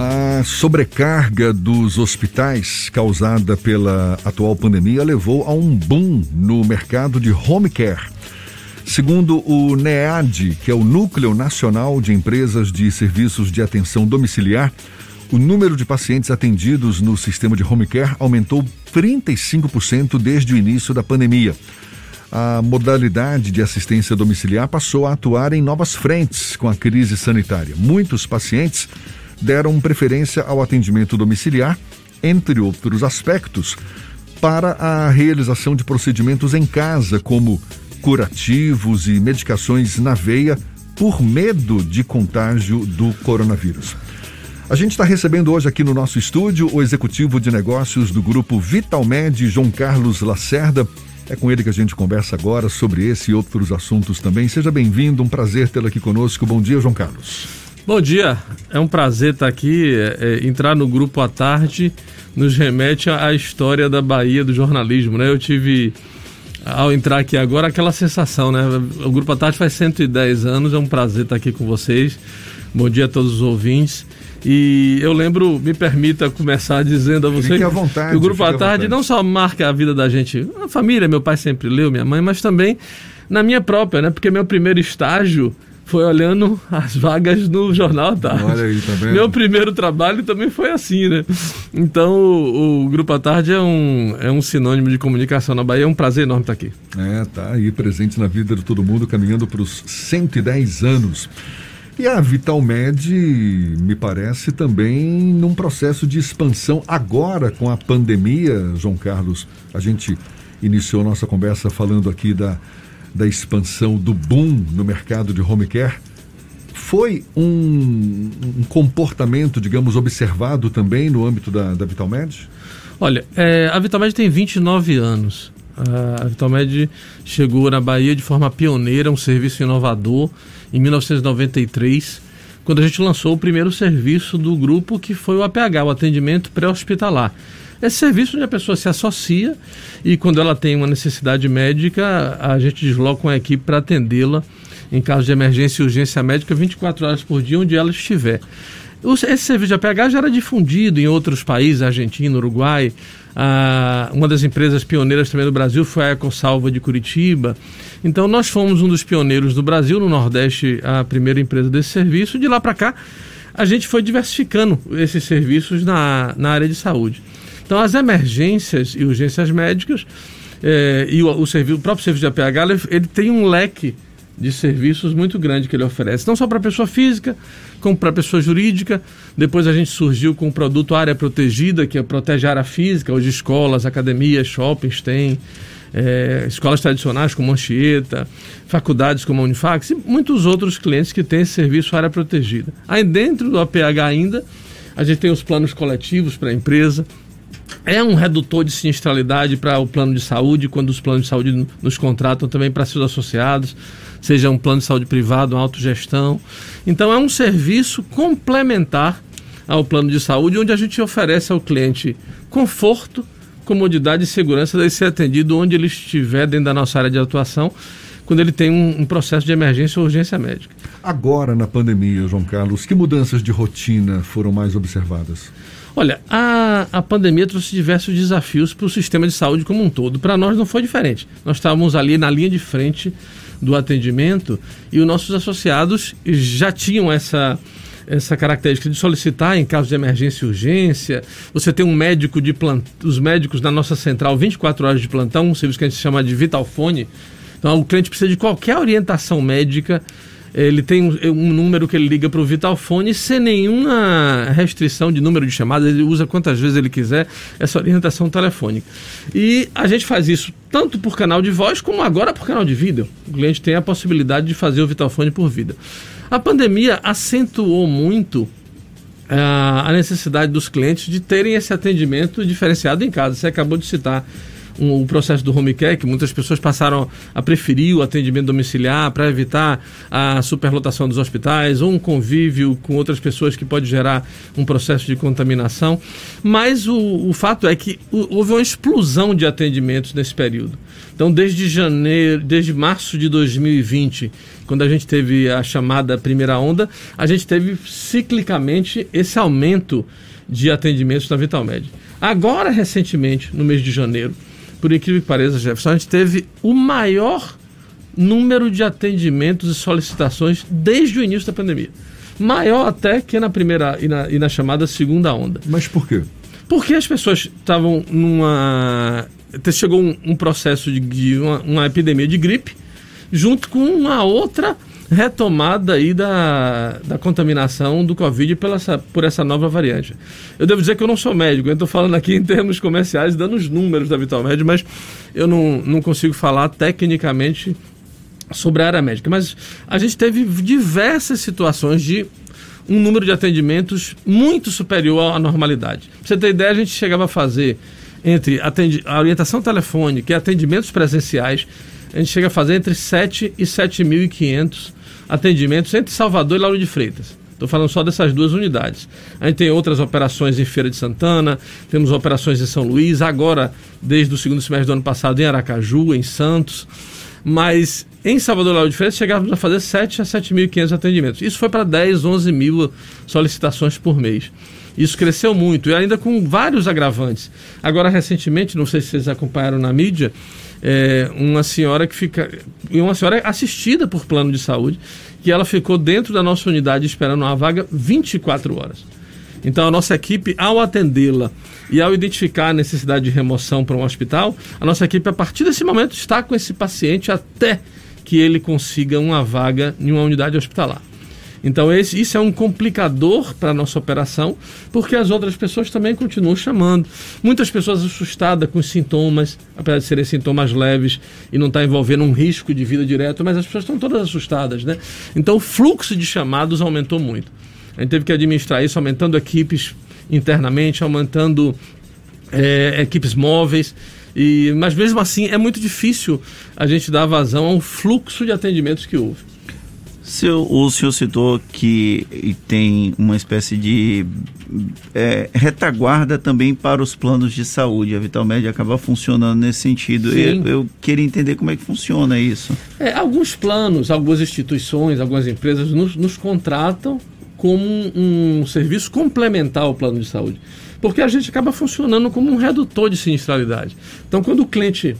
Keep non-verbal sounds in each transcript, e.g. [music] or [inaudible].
A sobrecarga dos hospitais causada pela atual pandemia levou a um boom no mercado de home care. Segundo o NEAD, que é o Núcleo Nacional de Empresas de Serviços de Atenção Domiciliar, o número de pacientes atendidos no sistema de home care aumentou 35% desde o início da pandemia. A modalidade de assistência domiciliar passou a atuar em novas frentes com a crise sanitária. Muitos pacientes deram preferência ao atendimento domiciliar, entre outros aspectos, para a realização de procedimentos em casa, como curativos e medicações na veia, por medo de contágio do coronavírus. A gente está recebendo hoje aqui no nosso estúdio o executivo de negócios do grupo Vitalmed, João Carlos Lacerda. É com ele que a gente conversa agora sobre esse e outros assuntos também. Seja bem-vindo, um prazer tê-lo aqui conosco. Bom dia, João Carlos. Bom dia, é um prazer estar aqui. É, é, entrar no grupo à tarde nos remete à história da Bahia do jornalismo, né? Eu tive, ao entrar aqui agora, aquela sensação, né? O grupo à tarde faz 110 anos, é um prazer estar aqui com vocês. Bom dia a todos os ouvintes. E eu lembro, me permita começar dizendo a você vontade, que o Grupo à Tarde não só marca a vida da gente, a família, meu pai sempre leu, minha mãe, mas também na minha própria, né? Porque meu primeiro estágio foi olhando as vagas no Jornal Tarde. Olha aí, tá vendo? Meu primeiro trabalho também foi assim, né? Então, o, o, Grupo à Tarde é um, é um sinônimo de comunicação na Bahia. É um prazer enorme estar aqui. É, tá aí presente na vida de todo mundo, caminhando para os 110 anos. E a Vitalmed, me parece, também num processo de expansão agora com a pandemia, João Carlos. A gente iniciou nossa conversa falando aqui da da expansão do boom no mercado de home care, foi um, um comportamento, digamos, observado também no âmbito da, da Vitalmed? Olha, é, a Vitalmed tem 29 anos. A Vitalmed chegou na Bahia de forma pioneira, um serviço inovador, em 1993, quando a gente lançou o primeiro serviço do grupo, que foi o APH, o atendimento pré-hospitalar. Esse serviço onde a pessoa se associa e quando ela tem uma necessidade médica, a gente desloca uma equipe para atendê-la em caso de emergência e urgência médica 24 horas por dia, onde ela estiver. Esse serviço de APH já era difundido em outros países, Argentina, Uruguai. Ah, uma das empresas pioneiras também do Brasil foi a EcoSalva de Curitiba. Então, nós fomos um dos pioneiros do Brasil, no Nordeste, a primeira empresa desse serviço. De lá para cá, a gente foi diversificando esses serviços na, na área de saúde. Então, as emergências e urgências médicas é, e o, o, serviço, o próprio serviço de APH, ele, ele tem um leque de serviços muito grande que ele oferece, não só para pessoa física, como para pessoa jurídica. Depois a gente surgiu com o produto Área Protegida, que é protege a área física, hoje escolas, academias, shoppings têm, é, escolas tradicionais como Anchieta, faculdades como a Unifax e muitos outros clientes que têm esse serviço Área Protegida. Aí dentro do APH ainda, a gente tem os planos coletivos para a empresa, é um redutor de sinistralidade para o plano de saúde, quando os planos de saúde nos contratam também para seus associados, seja um plano de saúde privado, uma autogestão. Então, é um serviço complementar ao plano de saúde, onde a gente oferece ao cliente conforto, comodidade e segurança de ser atendido onde ele estiver dentro da nossa área de atuação, quando ele tem um, um processo de emergência ou urgência médica. Agora, na pandemia, João Carlos, que mudanças de rotina foram mais observadas? Olha, a, a pandemia trouxe diversos desafios para o sistema de saúde como um todo. Para nós não foi diferente. Nós estávamos ali na linha de frente do atendimento e os nossos associados já tinham essa essa característica de solicitar em caso de emergência e urgência. Você tem um médico de plantão, os médicos da nossa central 24 horas de plantão, um serviço que a gente chama de Vitalfone. Então o cliente precisa de qualquer orientação médica ele tem um, um número que ele liga para o Vitalfone sem nenhuma restrição de número de chamadas, ele usa quantas vezes ele quiser essa orientação telefônica. E a gente faz isso tanto por canal de voz como agora por canal de vídeo. O cliente tem a possibilidade de fazer o Vitalfone por vida. A pandemia acentuou muito eh, a necessidade dos clientes de terem esse atendimento diferenciado em casa. Você acabou de citar um, o processo do home care, que muitas pessoas passaram a preferir o atendimento domiciliar para evitar a superlotação dos hospitais ou um convívio com outras pessoas que pode gerar um processo de contaminação. Mas o, o fato é que houve uma explosão de atendimentos nesse período. Então, desde janeiro, desde março de 2020, quando a gente teve a chamada primeira onda, a gente teve ciclicamente esse aumento de atendimentos na Vitalmed. Agora, recentemente, no mês de janeiro, por incrível que pareça, Jefferson, a gente teve o maior número de atendimentos e solicitações desde o início da pandemia. Maior até que na primeira e na, e na chamada segunda onda. Mas por quê? Porque as pessoas estavam numa. Chegou um, um processo de, de uma, uma epidemia de gripe, junto com uma outra retomada aí da, da contaminação do Covid pela por essa nova variante. Eu devo dizer que eu não sou médico, eu estou falando aqui em termos comerciais, dando os números da VitalMed, mas eu não, não consigo falar tecnicamente sobre a área médica. Mas a gente teve diversas situações de um número de atendimentos muito superior à normalidade. Pra você ter ideia, a gente chegava a fazer entre a orientação telefônica e atendimentos presenciais, a gente chega a fazer entre 7 e 7.500 atendimentos entre Salvador e Lauro de Freitas. Estou falando só dessas duas unidades. A gente tem outras operações em Feira de Santana, temos operações em São Luís, agora, desde o segundo semestre do ano passado, em Aracaju, em Santos. Mas em Salvador Lauro de Freitas chegávamos a fazer 7 a 7.500 atendimentos. Isso foi para 10, 11 mil solicitações por mês. Isso cresceu muito e ainda com vários agravantes. Agora, recentemente, não sei se vocês acompanharam na mídia, é, uma senhora que fica. Uma senhora assistida por plano de saúde, que ela ficou dentro da nossa unidade esperando uma vaga 24 horas. Então a nossa equipe, ao atendê-la e ao identificar a necessidade de remoção para um hospital, a nossa equipe, a partir desse momento, está com esse paciente até que ele consiga uma vaga em uma unidade hospitalar. Então esse, isso é um complicador para a nossa operação, porque as outras pessoas também continuam chamando. Muitas pessoas assustadas com os sintomas, apesar de serem sintomas leves e não estar tá envolvendo um risco de vida direto, mas as pessoas estão todas assustadas, né? Então o fluxo de chamados aumentou muito. A gente teve que administrar isso, aumentando equipes internamente, aumentando é, equipes móveis. E, mas mesmo assim é muito difícil a gente dar vazão ao fluxo de atendimentos que houve. Seu, o senhor citou que tem uma espécie de é, retaguarda também para os planos de saúde. A Vitalmed acaba funcionando nesse sentido. Eu, eu, queria entender como é que funciona isso. É, alguns planos, algumas instituições, algumas empresas nos, nos contratam como um, um serviço complementar ao plano de saúde. Porque a gente acaba funcionando como um redutor de sinistralidade. Então, quando o cliente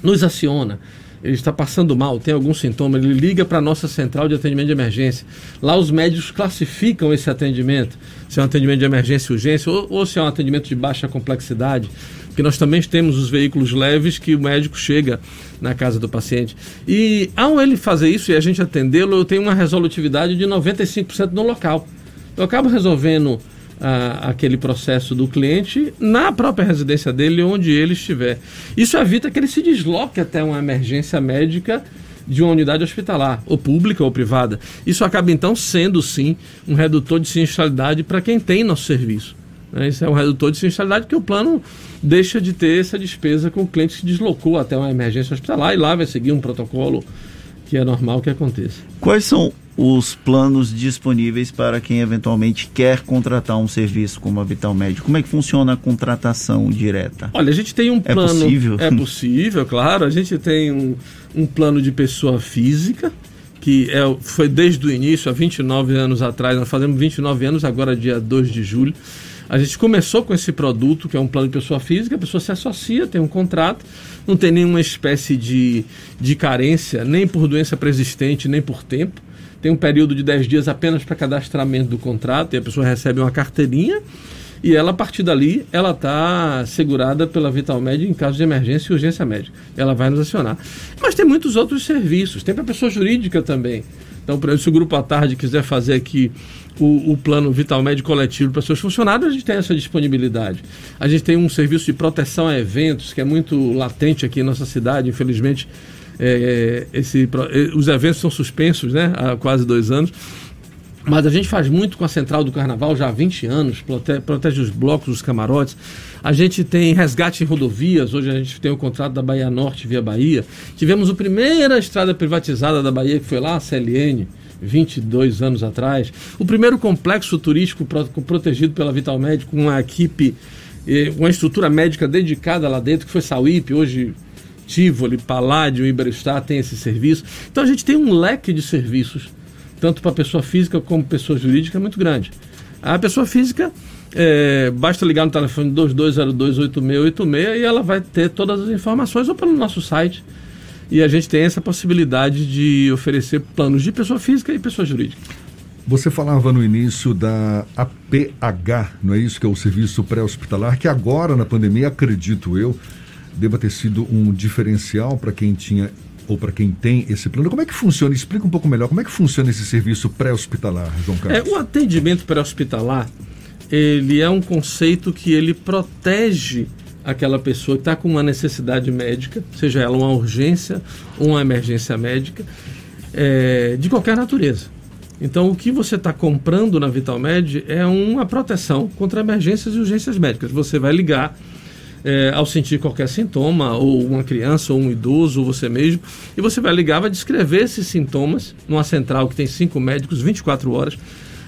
nos aciona, ele está passando mal, tem algum sintoma, ele liga para a nossa central de atendimento de emergência. Lá os médicos classificam esse atendimento, se é um atendimento de emergência e urgência ou, ou se é um atendimento de baixa complexidade, porque nós também temos os veículos leves que o médico chega na casa do paciente. E ao ele fazer isso e a gente atendê-lo, eu tenho uma resolutividade de 95% no local. Eu acabo resolvendo aquele processo do cliente na própria residência dele, onde ele estiver. Isso evita que ele se desloque até uma emergência médica de uma unidade hospitalar, ou pública ou privada. Isso acaba então sendo sim um redutor de sinistralidade para quem tem nosso serviço. Né? Isso é um redutor de sinistralidade que o plano deixa de ter essa despesa com o cliente que se deslocou até uma emergência hospitalar e lá vai seguir um protocolo que é normal que aconteça. Quais são os planos disponíveis para quem eventualmente quer contratar um serviço como a Vital Médico? Como é que funciona a contratação direta? Olha, a gente tem um plano. É possível? É possível, [laughs] claro. A gente tem um, um plano de pessoa física, que é, foi desde o início, há 29 anos atrás. Nós fazemos 29 anos, agora dia 2 de julho. A gente começou com esse produto, que é um plano de pessoa física, a pessoa se associa, tem um contrato, não tem nenhuma espécie de, de carência, nem por doença persistente, nem por tempo tem um período de 10 dias apenas para cadastramento do contrato e a pessoa recebe uma carteirinha e ela, a partir dali, ela está segurada pela Vital Média em caso de emergência e urgência médica. Ela vai nos acionar. Mas tem muitos outros serviços, tem para pessoa jurídica também. Então, por exemplo, se o Grupo à Tarde quiser fazer aqui o, o plano Vital Médio coletivo para seus funcionários, a gente tem essa disponibilidade. A gente tem um serviço de proteção a eventos que é muito latente aqui em nossa cidade, infelizmente é, é, esse, os eventos são suspensos né, há quase dois anos. Mas a gente faz muito com a Central do Carnaval já há 20 anos, protege, protege os blocos, os camarotes. A gente tem resgate em rodovias, hoje a gente tem o contrato da Bahia Norte via Bahia. Tivemos a primeira estrada privatizada da Bahia, que foi lá, a CLN, 22 anos atrás. O primeiro complexo turístico protegido pela Vital Médico, uma equipe, eh, uma estrutura médica dedicada lá dentro, que foi Sauípe, hoje Tivoli, Paládio, Iberostar tem esse serviço. Então a gente tem um leque de serviços tanto para pessoa física como pessoa jurídica, é muito grande. A pessoa física, é, basta ligar no telefone 22028686 e ela vai ter todas as informações ou pelo nosso site. E a gente tem essa possibilidade de oferecer planos de pessoa física e pessoa jurídica. Você falava no início da APH, não é isso que é o serviço pré-hospitalar, que agora na pandemia, acredito eu, deva ter sido um diferencial para quem tinha ou para quem tem esse plano, como é que funciona? Explica um pouco melhor como é que funciona esse serviço pré-hospitalar, João Carlos. É, o atendimento pré-hospitalar, ele é um conceito que ele protege aquela pessoa que está com uma necessidade médica, seja ela uma urgência ou uma emergência médica, é, de qualquer natureza. Então, o que você está comprando na VitalMed é uma proteção contra emergências e urgências médicas. Você vai ligar é, ao sentir qualquer sintoma, ou uma criança, ou um idoso, ou você mesmo, e você vai ligar, vai descrever esses sintomas numa central que tem cinco médicos, 24 horas.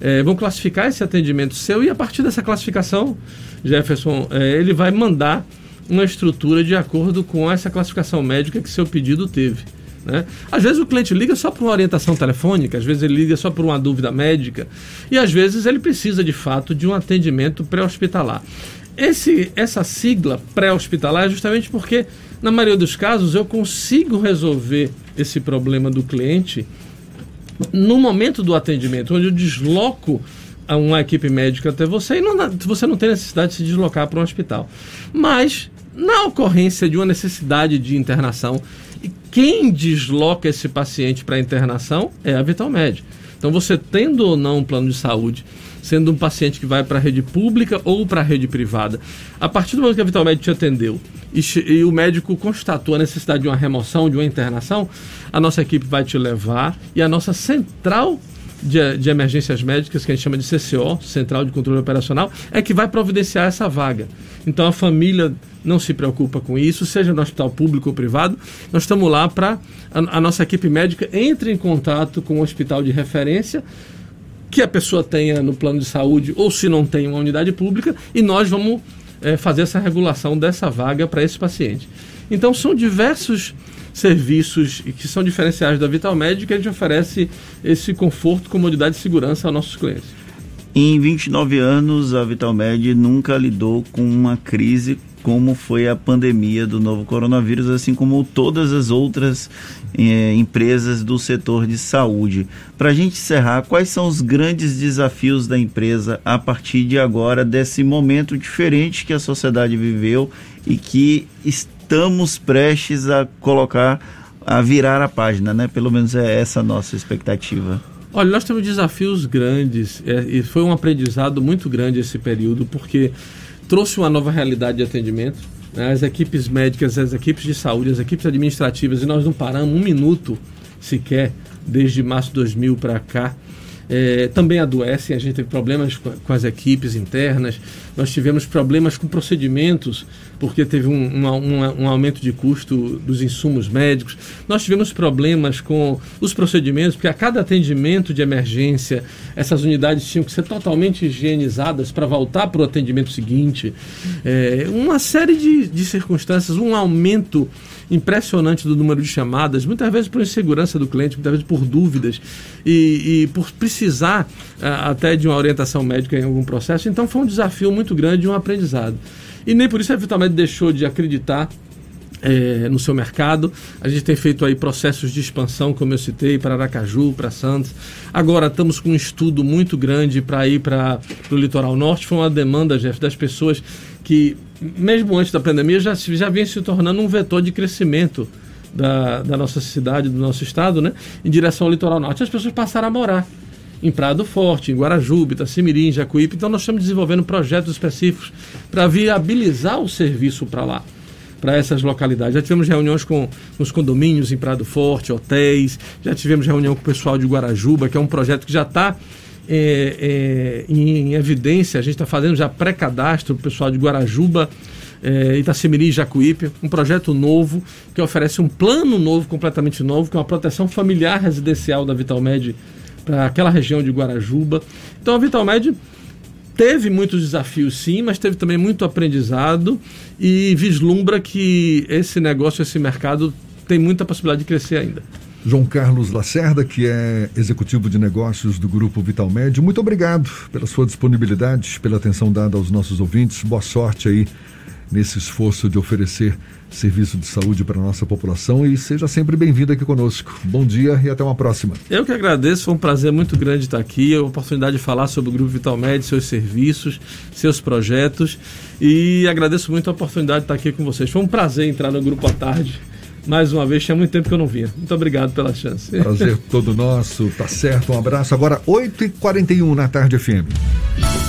É, vão classificar esse atendimento seu e a partir dessa classificação, Jefferson, é, ele vai mandar uma estrutura de acordo com essa classificação médica que seu pedido teve. Né? Às vezes o cliente liga só por uma orientação telefônica, às vezes ele liga só por uma dúvida médica e às vezes ele precisa de fato de um atendimento pré-hospitalar. Esse, essa sigla pré-hospitalar é justamente porque, na maioria dos casos, eu consigo resolver esse problema do cliente no momento do atendimento, onde eu desloco uma equipe médica até você e não, você não tem necessidade de se deslocar para um hospital. Mas, na ocorrência de uma necessidade de internação, quem desloca esse paciente para internação é a Vitalmed. Então, você tendo ou não um plano de saúde sendo um paciente que vai para a rede pública ou para a rede privada. A partir do momento que a Vital te atendeu e, e, o médico constatou a necessidade de uma remoção, de uma internação, a nossa equipe vai te levar e a nossa central de, de, emergências médicas, que a gente chama de CCO, Central de Controle Operacional, é que vai providenciar essa vaga. Então a família não se preocupa com isso, seja no hospital público ou privado, nós estamos lá para a, a, nossa equipe médica entre em contato com o hospital de referência que a pessoa tenha no plano de saúde ou se não tem uma unidade pública e nós vamos é, fazer essa regulação dessa vaga para esse paciente. Então são diversos serviços que são diferenciais da Vital Médica que a gente oferece esse conforto, comodidade e segurança aos nossos clientes. Em 29 anos, a VitalMed nunca lidou com uma crise como foi a pandemia do novo coronavírus, assim como todas as outras eh, empresas do setor de saúde. Para a gente encerrar, quais são os grandes desafios da empresa a partir de agora, desse momento diferente que a sociedade viveu e que estamos prestes a colocar, a virar a página, né? Pelo menos é essa a nossa expectativa. Olha, nós temos desafios grandes é, e foi um aprendizado muito grande esse período, porque trouxe uma nova realidade de atendimento. Né? As equipes médicas, as equipes de saúde, as equipes administrativas, e nós não paramos um minuto sequer desde março de 2000 para cá é, também adoecem, a gente teve problemas com, com, as equipes internas, nós tivemos problemas com procedimentos, porque teve um, um, um, um, aumento de custo dos insumos médicos, nós tivemos problemas com os procedimentos, porque a cada atendimento de emergência, essas unidades tinham que ser totalmente higienizadas para voltar para o atendimento seguinte, é, uma série de, de circunstâncias, um aumento impressionante do número de chamadas, muitas vezes por insegurança do cliente, muitas vezes por dúvidas e, e por precisar uh, até de uma orientação médica em algum processo. Então foi um desafio muito grande e um aprendizado. E nem por isso a deixou de acreditar é, no seu mercado. A gente tem feito aí processos de expansão, como eu citei, para Aracaju, para Santos. Agora estamos com um estudo muito grande para ir para o litoral norte. Foi uma demanda, Jeff, das pessoas que, mesmo antes da pandemia, já, já vinha se tornando um vetor de crescimento da, da nossa cidade, do nosso estado, né, em direção ao litoral norte. As pessoas passaram a morar em Prado Forte, em Guarajuba, Itacimirim, Jacuípe. Então nós estamos desenvolvendo projetos específicos para viabilizar o serviço para lá para essas localidades. Já tivemos reuniões com os condomínios em Prado Forte, hotéis, já tivemos reunião com o pessoal de Guarajuba, que é um projeto que já está é, é, em, evidência, a gente está fazendo já pré-cadastro, o pessoal de Guarajuba, é, Itacimirim e Jacuípe, um projeto novo que oferece um plano novo, completamente novo, que é uma proteção familiar residencial da Vitalmed para aquela região de Guarajuba. Então a Vitalmed teve muitos desafios sim, mas teve também muito aprendizado e vislumbra que esse negócio, esse mercado tem muita possibilidade de crescer ainda. João Carlos Lacerda, que é executivo de negócios do Grupo Vital Médio, muito obrigado pela sua disponibilidade, pela atenção dada aos nossos ouvintes. Boa sorte aí nesse esforço de oferecer serviço de saúde para a nossa população e seja sempre bem-vindo aqui conosco. Bom dia e até uma próxima. Eu que agradeço, foi um prazer muito grande estar aqui, a oportunidade de falar sobre o Grupo Vital Médio, seus serviços, seus projetos e agradeço muito a oportunidade de estar aqui com vocês. Foi um prazer entrar no Grupo à Tarde mais uma vez, tinha muito tempo que eu não vinha. Muito obrigado pela chance. Prazer todo nosso, tá certo, um abraço. Agora, 8h41 na tarde FM.